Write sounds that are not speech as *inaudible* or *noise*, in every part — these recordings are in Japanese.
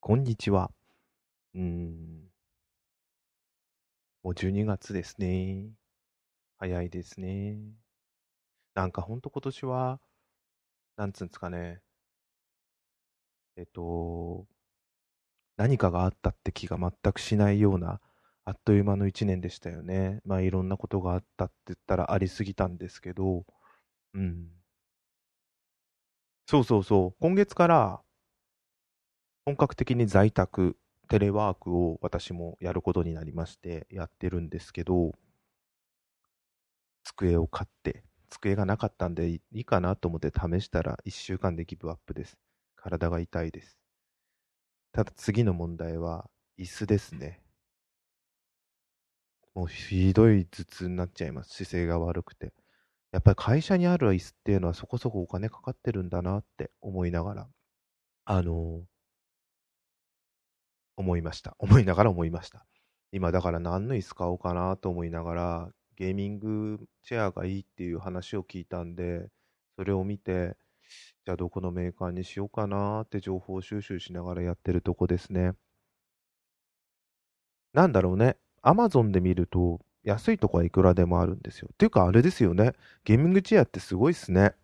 こんにちは。うーん。もう12月ですね。早いですね。なんかほんと今年は、なんつうんですかね。えっと、何かがあったって気が全くしないような、あっという間の一年でしたよね。まあいろんなことがあったって言ったらありすぎたんですけど、うん。そうそうそう。今月から本格的に在宅、テレワークを私もやることになりましてやってるんですけど、机を買って、机がなかったんでいいかなと思って試したら1週間でギブアップです。体が痛いです。ただ次の問題は椅子ですね。もうひどい頭痛になっちゃいます。姿勢が悪くて。やっぱり会社にある椅子っていうのはそこそこお金かかってるんだなって思いながら、あのー思いました。*laughs* 思いながら思いました。今だから何の椅子買おうかなと思いながら、ゲーミングチェアがいいっていう話を聞いたんで、それを見て、じゃあどこのメーカーにしようかなって情報収集しながらやってるとこですね。なんだろうね。アマゾンで見ると、安いとこはいくらでもあるんですよ。っていうかあれですよね。ゲーミングチェアってすごいっすね。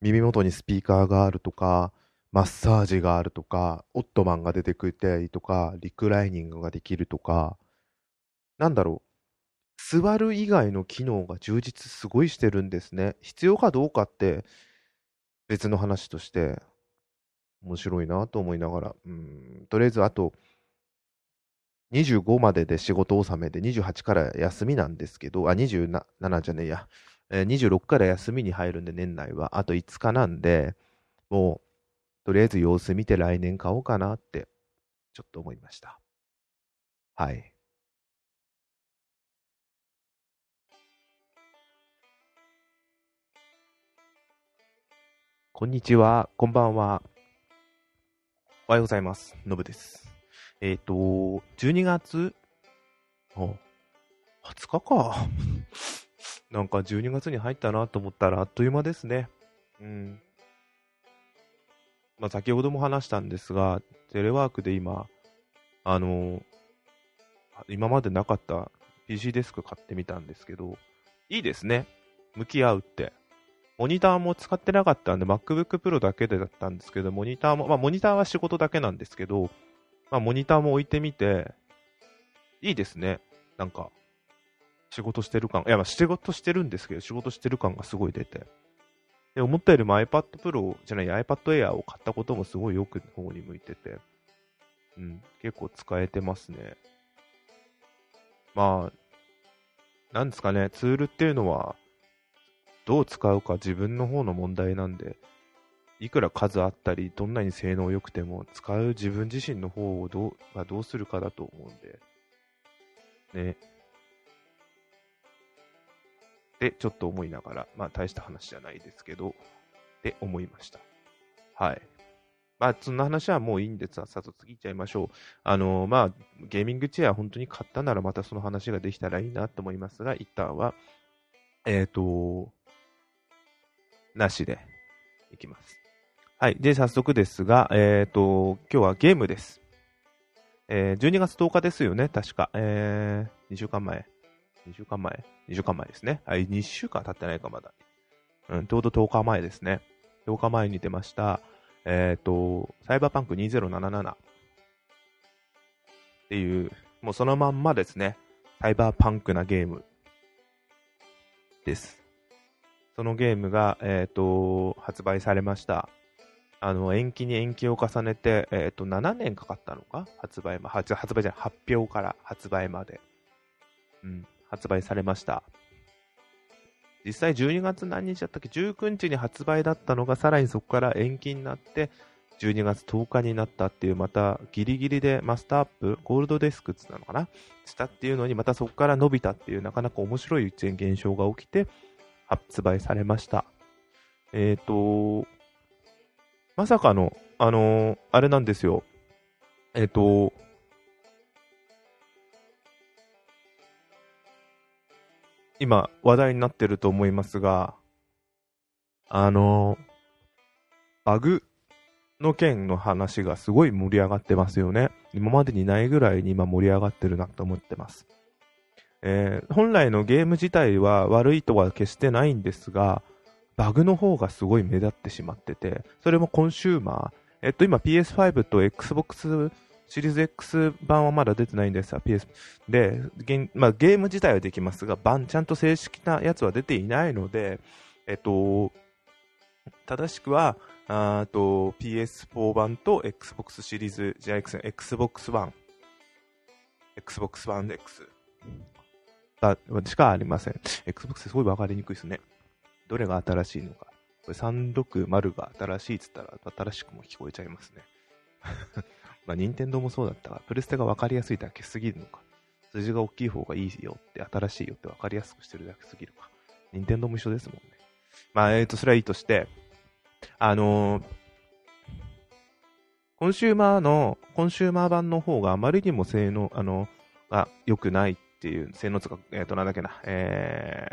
耳元にスピーカーがあるとか、マッサージがあるとか、オットマンが出てくれたりとか、リクライニングができるとか、なんだろう。座る以外の機能が充実すごいしてるんですね。必要かどうかって別の話として面白いなと思いながら、うん、とりあえずあと25までで仕事納めで28から休みなんですけど、あ、27じゃねえや、26から休みに入るんで年内は、あと5日なんで、もうとりあえず様子見て来年買おうかなってちょっと思いました。はい。こんにちは、こんばんは。おはようございます。のぶです。えっ、ー、と、12月、20日か。*laughs* なんか12月に入ったなと思ったらあっという間ですね。うん。まあ、先ほども話したんですが、テレワークで今、あの今までなかった PC デスク買ってみたんですけど、いいですね。向き合うって。モニターも使ってなかったんで、MacBook Pro だけでだったんですけど、モニターも、まあ、モニターは仕事だけなんですけど、まあ、モニターも置いてみて、いいですね。なんか、仕事してる感、いや、まあ、仕事してるんですけど、仕事してる感がすごい出て。で、思ったよりも iPad Pro じゃない、iPad Air を買ったこともすごいよく方に向いてて、うん、結構使えてますね。まあ、なんですかね、ツールっていうのは、どう使うか自分の方の問題なんで、いくら数あったり、どんなに性能良くても、使う自分自身の方をどうがどうするかだと思うんで、ね。ってちょっと思いながら、まあ大した話じゃないですけど、って思いました。はい。まあそんな話はもういいんですさっさと次行っちゃいましょう。あのー、まあゲーミングチェア本当に買ったならまたその話ができたらいいなと思いますが、一旦は、えっ、ー、と、なしでいきます。はい。で、早速ですが、えっ、ー、と、今日はゲームです。えー、12月10日ですよね、確か。えー、2週間前。2週間前 ?2 週間前ですね。はい、2週間経ってないか、まだ。うん、ちょうど10日前ですね。10日前に出ました、えっ、ー、と、サイバーパンク2077っていう、もうそのまんまですね。サイバーパンクなゲームです。そのゲームが、えっ、ー、と、発売されました。あの、延期に延期を重ねて、えっ、ー、と、7年かかったのか？発売ま、発売じゃない、発表から発売まで。うん。発売されました。実際12月何日だったっけ ?19 日に発売だったのがさらにそこから延期になって12月10日になったっていうまたギリギリでマスターアップゴールドデスクっつなのかな？したっていうのにまたそこから伸びたっていうなかなか面白い現象が起きて発売されました。えっ、ー、と、まさかの、あのー、あれなんですよ。えっ、ー、と、今話題になってると思いますが、あの、バグの件の話がすごい盛り上がってますよね。今までにないぐらいに今盛り上がってるなと思ってます。えー、本来のゲーム自体は悪いとは決してないんですが、バグの方がすごい目立ってしまってて、それもコンシューマー、えっと今 PS5 と Xbox シリーズ X 版はまだ出てないんですが、PS で、ゲ,、まあ、ゲーム自体はできますが、版、ちゃんと正式なやつは出ていないので、えっと、正しくは、あと PS4 版と Xbox シリーズ、じゃあ Xbox One、Xbox One X がしかありません。Xbox すごい分かりにくいですね。どれが新しいのか。これ360が新しいっつったら新しくも聞こえちゃいますね。まあ、任天堂もそうだったが、プレステが分かりやすいだけすぎるのか。数字が大きい方がいいよって、新しいよって分かりやすくしてるだけすぎるか。任天堂も一緒ですもんね。まあ、えっ、ー、と、それはいいとして、あのー、コンシューマーの、コンシューマー版の方があまりにも性能、あの、が良くないっていう、性能とか、えっ、ー、と、なんだっけな、え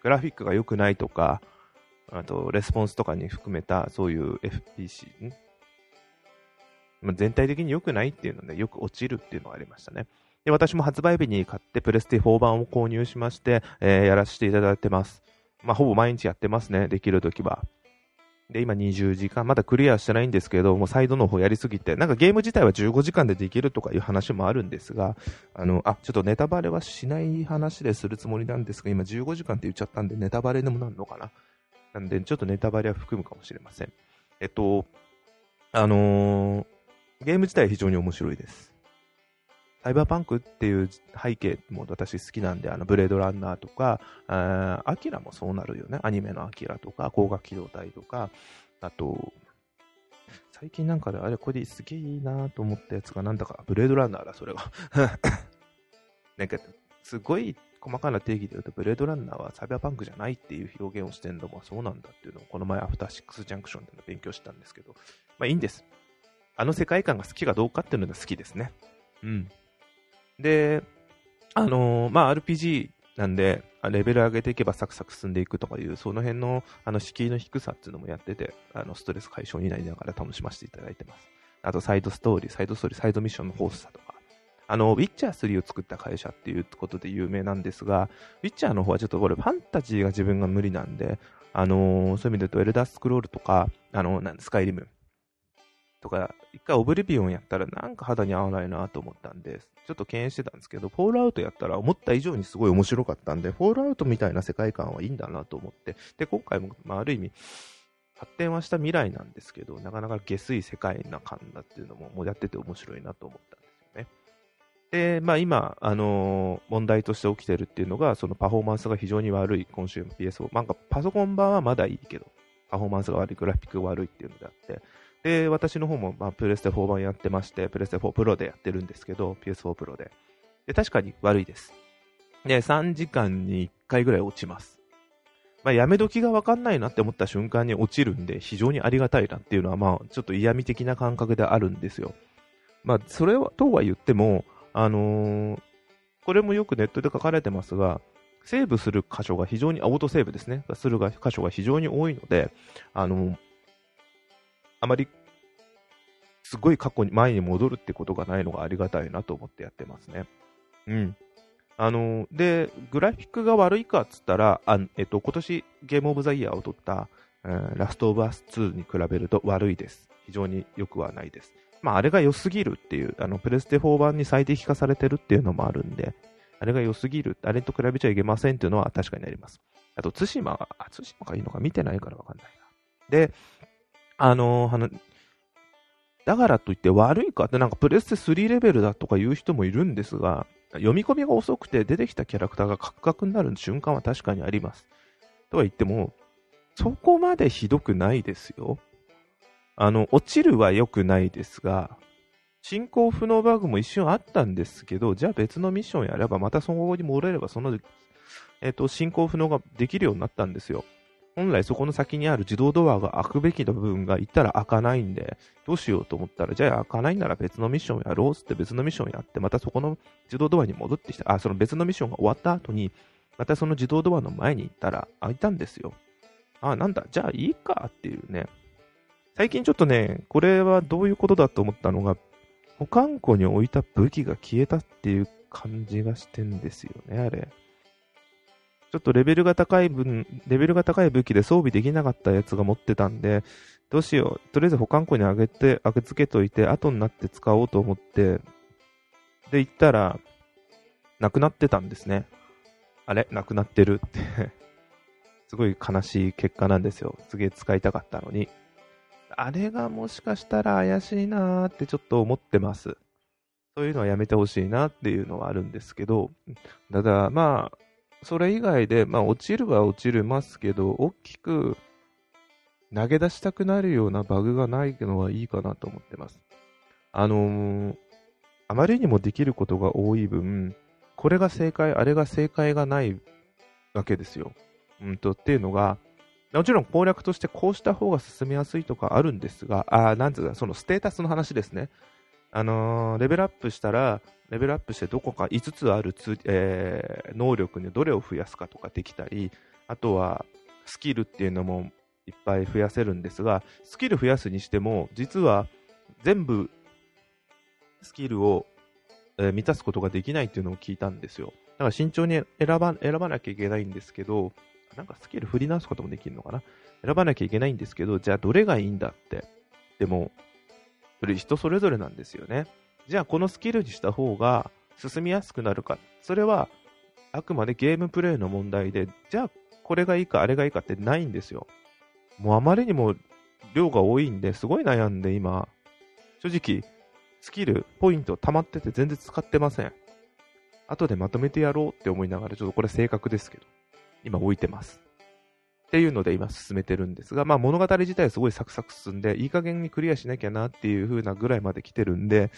ー、グラフィックが良くないとか、あと、レスポンスとかに含めた、そういう FPS、んま全体的に良くないっていうので、よく落ちるっていうのがありましたね。で、私も発売日に買ってプレステ4版を購入しまして、えー、やらせていただいてます。まあ、ほぼ毎日やってますね、できるときは。で、今20時間、まだクリアしてないんですけど、もうサイドの方やりすぎて、なんかゲーム自体は15時間でできるとかいう話もあるんですが、あの、あ、ちょっとネタバレはしない話でするつもりなんですが、今15時間って言っちゃったんで、ネタバレでもなるのかな。なんで、ちょっとネタバレは含むかもしれません。えっと、あのー、ゲーム自体非常に面白いです。サイバーパンクっていう背景も私好きなんで、あの、ブレードランナーとか、アキラもそうなるよね。アニメのアキラとか、光学機動隊とか、あと、最近なんかで、あれ、これすげえいいなと思ったやつが、なんだか、ブレードランナーだ、それは。*laughs* なんか、すごい細かな定義で言うと、ブレードランナーはサイバーパンクじゃないっていう表現をしてるのもそうなんだっていうのを、この前、アフターシックスジャンクションでの勉強したんですけど、まあいいんです。あの世界観が好きかどうかっていうのが好きですね。うん。で、あのー、まあ、RPG なんで、レベル上げていけばサクサク進んでいくとかいう、その辺の、あの、敷居の低さっていうのもやってて、あの、ストレス解消になりながら楽しませていただいてます。あと、サイドストーリー、サイドストーリー、サイドミッションのホースさとか、あの、ウィッチャー3を作った会社っていうことで有名なんですが、ウィッチャーの方はちょっとこれファンタジーが自分が無理なんで、あのー、そういう意味で言うと、エルダースクロールとか、あの、なんスカイリムとか、一回オブリビオンやったらなんか肌に合わないなと思ったんで、ちょっと敬遠してたんですけど、フォールアウトやったら思った以上にすごい面白かったんで、フォールアウトみたいな世界観はいいんだなと思って、で、今回も、まあ、ある意味、発展はした未来なんですけど、なかなか下水世界な感だっていうのも、もうやってて面白いなと思ったんですよね。で、まあ今、あのー、問題として起きてるっていうのが、そのパフォーマンスが非常に悪い、今週の PS4。なんかパソコン版はまだいいけど、パフォーマンスが悪い、グラフィックが悪いっていうのであって、で、私の方も、まあ、プレステ4版やってまして、プレステ4プロでやってるんですけど、PS4 プロで。で、確かに悪いです。で、3時間に1回ぐらい落ちます。まあ、やめ時がわかんないなって思った瞬間に落ちるんで、非常にありがたいなっていうのは、まあ、ちょっと嫌味的な感覚であるんですよ。まあ、それは、とは言っても、あのー、これもよくネットで書かれてますが、セーブする箇所が非常に、オートセーブですね、する箇所が非常に多いので、あのー、あまり、すごい過去に、前に戻るってことがないのがありがたいなと思ってやってますね。うん。あの、で、グラフィックが悪いかっつったら、あえっと、今年ゲームオブザイヤーを取った、えー、ラストオブアス2に比べると悪いです。非常に良くはないです。まあ、あれが良すぎるっていう、あの、プレステ4版に最適化されてるっていうのもあるんで、あれが良すぎる、あれと比べちゃいけませんっていうのは確かになります。あと、対馬は、あ、対馬がいいのか見てないからわかんないな。で、あのー、だからといって悪いかってなんかプレステ3レベルだとか言う人もいるんですが、読み込みが遅くて出てきたキャラクターがカクカクになる瞬間は確かにあります。とは言っても、そこまでひどくないですよ。あの、落ちるは良くないですが、進行不能バグも一瞬あったんですけど、じゃあ別のミッションやれば、またそこに戻れれば、その、えっ、ー、と、進行不能ができるようになったんですよ。本来そこの先にある自動ドアが開くべきの部分がいったら開かないんで、どうしようと思ったら、じゃあ開かないなら別のミッションやろうって別のミッションやって、またそこの自動ドアに戻ってきた。あ、その別のミッションが終わった後に、またその自動ドアの前に行ったら開いたんですよ。あ、なんだ、じゃあいいかっていうね。最近ちょっとね、これはどういうことだと思ったのが、保管庫に置いた武器が消えたっていう感じがしてんですよね、あれ。ちょっとレベルが高い分、レベルが高い武器で装備できなかったやつが持ってたんで、どうしよう。とりあえず保管庫にあげて、あげつけといて、後になって使おうと思って、で、行ったら、なくなってたんですね。あれ？なくなってるって *laughs* すごい悲しい結果なんですよ。すげえ使いたかったのに。あれがもしかしたら怪しいなーってちょっと思ってます。そういうのはやめてほしいなっていうのはあるんですけど、ただまあ、それ以外で、まあ落ちるは落ちるますけど、大きく投げ出したくなるようなバグがないのはいいかなと思ってます。あのー、あまりにもできることが多い分、これが正解、あれが正解がないわけですよ。うんと、っていうのが、もちろん攻略としてこうした方が進めやすいとかあるんですが、あなんつうか、そのステータスの話ですね。あのー、レベルアップしたら、レベルアップしてどこか5つあるつ、えー、能力にどれを増やすかとかできたり、あとはスキルっていうのもいっぱい増やせるんですが、スキル増やすにしても、実は全部スキルを、えー、満たすことができないっていうのを聞いたんですよ。だから慎重に選ば選ばなきゃいけないんですけど、なんかスキル振り直すこともできるのかな？選ばなきゃいけないんですけど、じゃあどれがいいんだって。でも、それ人それぞれなんですよね。じゃあこのスキルにした方が進みやすくなるか。それはあくまでゲームプレイの問題で、じゃあこれがいいかあれがいいかってないんですよ。もうあまりにも量が多いんで、すごい悩んで今、正直、スキル、ポイント溜まってて全然使ってません。後でまとめてやろうって思いながら、ちょっとこれ正確ですけど。今置いてます。っていうので今進めてるんですが、まあ物語自体はすごいサクサク進んで、いい加減にクリアしなきゃなっていう風なぐらいまで来てるんで、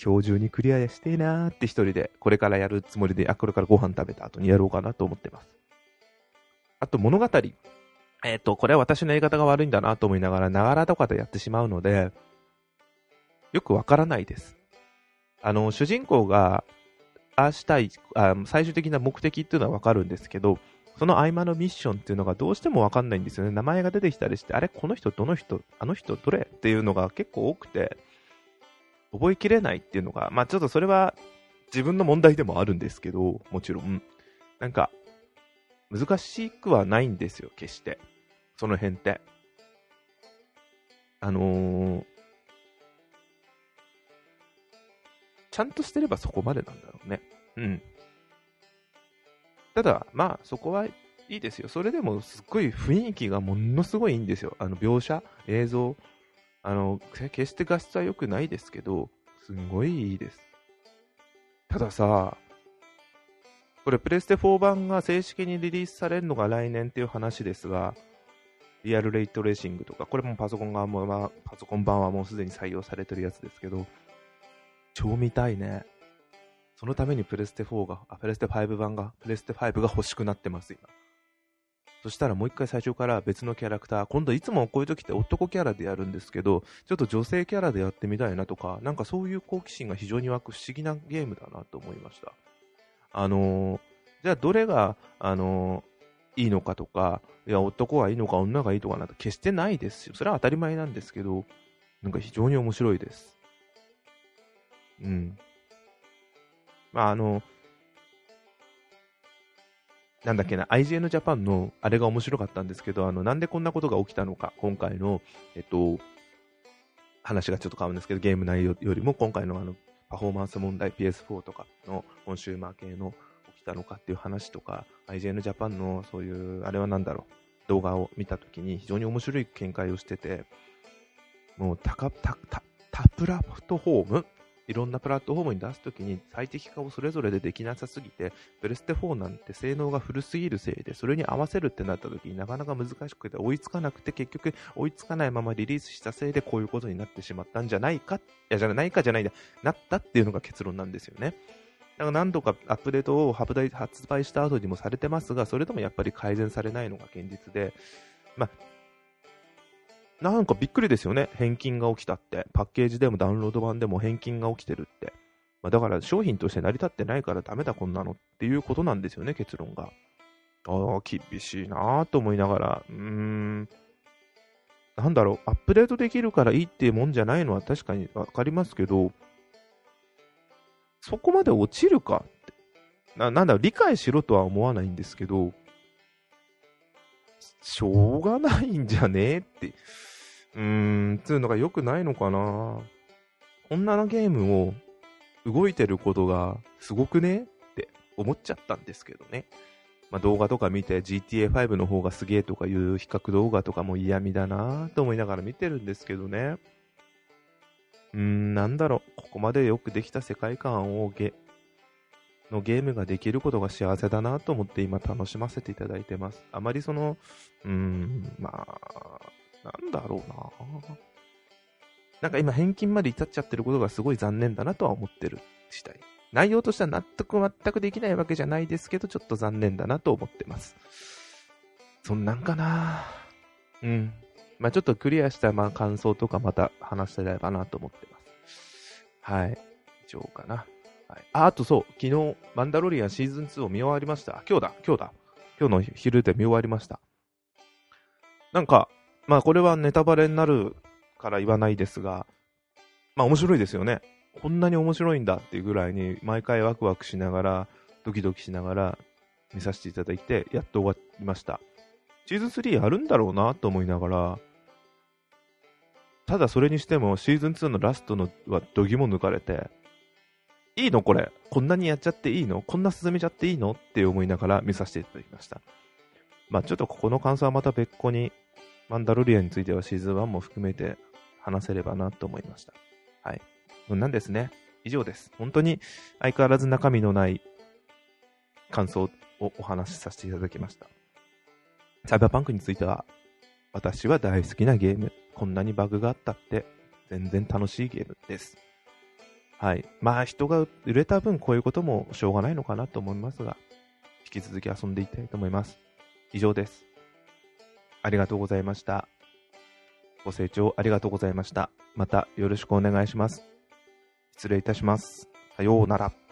今日中にクリアしてえなーって一人で、これからやるつもりで、あ、これからご飯食べた後にやろうかなと思ってます。あと物語。えっ、ー、と、これは私の言い方が悪いんだなと思いながら、ながらとかでやってしまうので、よくわからないです。あの、主人公が、ああしたい、最終的な目的っていうのはわかるんですけど、その合間のミッションっていうのがどうしてもわかんないんですよね。名前が出てきたりして、あれこの人、どの人、あの人、どれっていうのが結構多くて、覚えきれないっていうのが、まあちょっとそれは自分の問題でもあるんですけど、もちろん。なんか、難しくはないんですよ、決して。その辺って。あのー、ちゃんとしてればそこまでなんだろうね。うん。ただ、まあ、そこはいいですよ。それでも、すっごい雰囲気がものすごいいいんですよ。あの、描写、映像。あの、決して画質は良くないですけど、すんごいいいです。たださ、これ、プレステ4版が正式にリリースされるのが来年っていう話ですが、リアルレイトレーシングとか、これもパソコン側も、まあ、パソコン版はもうすでに採用されてるやつですけど、超見たいね。そのためにプレステ4が、あ、プレステ5版が、プレステ5が欲しくなってます、今。そしたらもう一回最初から別のキャラクター、今度いつもこういう時って男キャラでやるんですけど、ちょっと女性キャラでやってみたいなとか、なんかそういう好奇心が非常に湧く不思議なゲームだなと思いました。あのー、じゃあどれが、あのー、いいのかとか、いや、男がいいのか女がいいとかなんて決してないですよ。それは当たり前なんですけど、なんか非常に面白いです。うん。まあ、あの、なんだっけな、IGN Japan のあれが面白かったんですけど、あの、なんでこんなことが起きたのか、今回の、えっと、話がちょっと変わるんですけど、ゲーム内容よりも今回のあの、パフォーマンス問題 PS4 とかのコンシューマー系の起きたのかっていう話とか、IGN Japan のそういう、あれは何だろう、動画を見たときに非常に面白い見解をしてて、もう、タカ、タ、タ、タプラットフォームいろんなプラットフォームに出すときに最適化をそれぞれでできなさすぎて、プレステ4なんて性能が古すぎるせいで、それに合わせるってなったときになかなか難しくて追いつかなくて結局追いつかないままリリースしたせいでこういうことになってしまったんじゃないか、いやじゃないかじゃないんだ、なったっていうのが結論なんですよね。だから何度かアップデートを発売した後にもされてますが、それでもやっぱり改善されないのが現実で、まあ、なんかびっくりですよね。返金が起きたって。パッケージでもダウンロード版でも返金が起きてるって。まあ、だから商品として成り立ってないからダメだこんなのっていうことなんですよね、結論が。ああ、厳しいなぁと思いながら、うーん。なんだろう、アップデートできるからいいっていうもんじゃないのは確かにわかりますけど、そこまで落ちるかって。ななんだろう、理解しろとは思わないんですけど、しょうがないんじゃねえって。うーん、つうのが良くないのかな。こんなゲームを動いてることがすごくねって思っちゃったんですけどね。まあ、動画とか見て GTA5 の方がすげえとかいう比較動画とかも嫌味だなと思いながら見てるんですけどね。うーん、なんだろう、ここまでよくできた世界観をゲのゲームができることが幸せだなと思って今楽しませていただいてます。あまりその、うーん、まあ、なんだろうななんか今返金まで至っちゃってることがすごい残念だなとは思ってる次第。内容としては納得全くできないわけじゃないですけど、ちょっと残念だなと思ってます。そんなんかなうん。まあちょっとクリアしたまあ感想とかまた話せればなと思ってます。はい。以上かな。はい、あ、あとそう、昨日、マンダロリアンシーズン2を見終わりました。今日だ、今日だ。今日の昼で見終わりました。なんか、まあこれはネタバレになるから言わないですが、まあ面白いですよね。こんなに面白いんだっていうぐらいに、毎回ワクワクしながら、ドキドキしながら見させていただいて、やっと終わりました。シーズン3あるんだろうなと思いながら、ただそれにしてもシーズン2のラストのは度肝抜かれて、いいのこれ。こんなにやっちゃっていいの？こんな進めちゃっていいの？って思いながら見させていただきました。まあちょっとここの感想はまた別個に、マンダロリアについてはシーズン1も含めて話せればなと思いました。はい。そんなんですね。以上です。本当に相変わらず中身のない感想をお話しさせていただきました。サイバーパンクについては、私は大好きなゲーム。こんなにバグがあったって全然楽しいゲームです。はい。まあ人が売れた分こういうこともしょうがないのかなと思いますが、引き続き遊んでいきたいと思います。以上です。ありがとうございました。ご清聴ありがとうございました。またよろしくお願いします。失礼いたします。さようなら。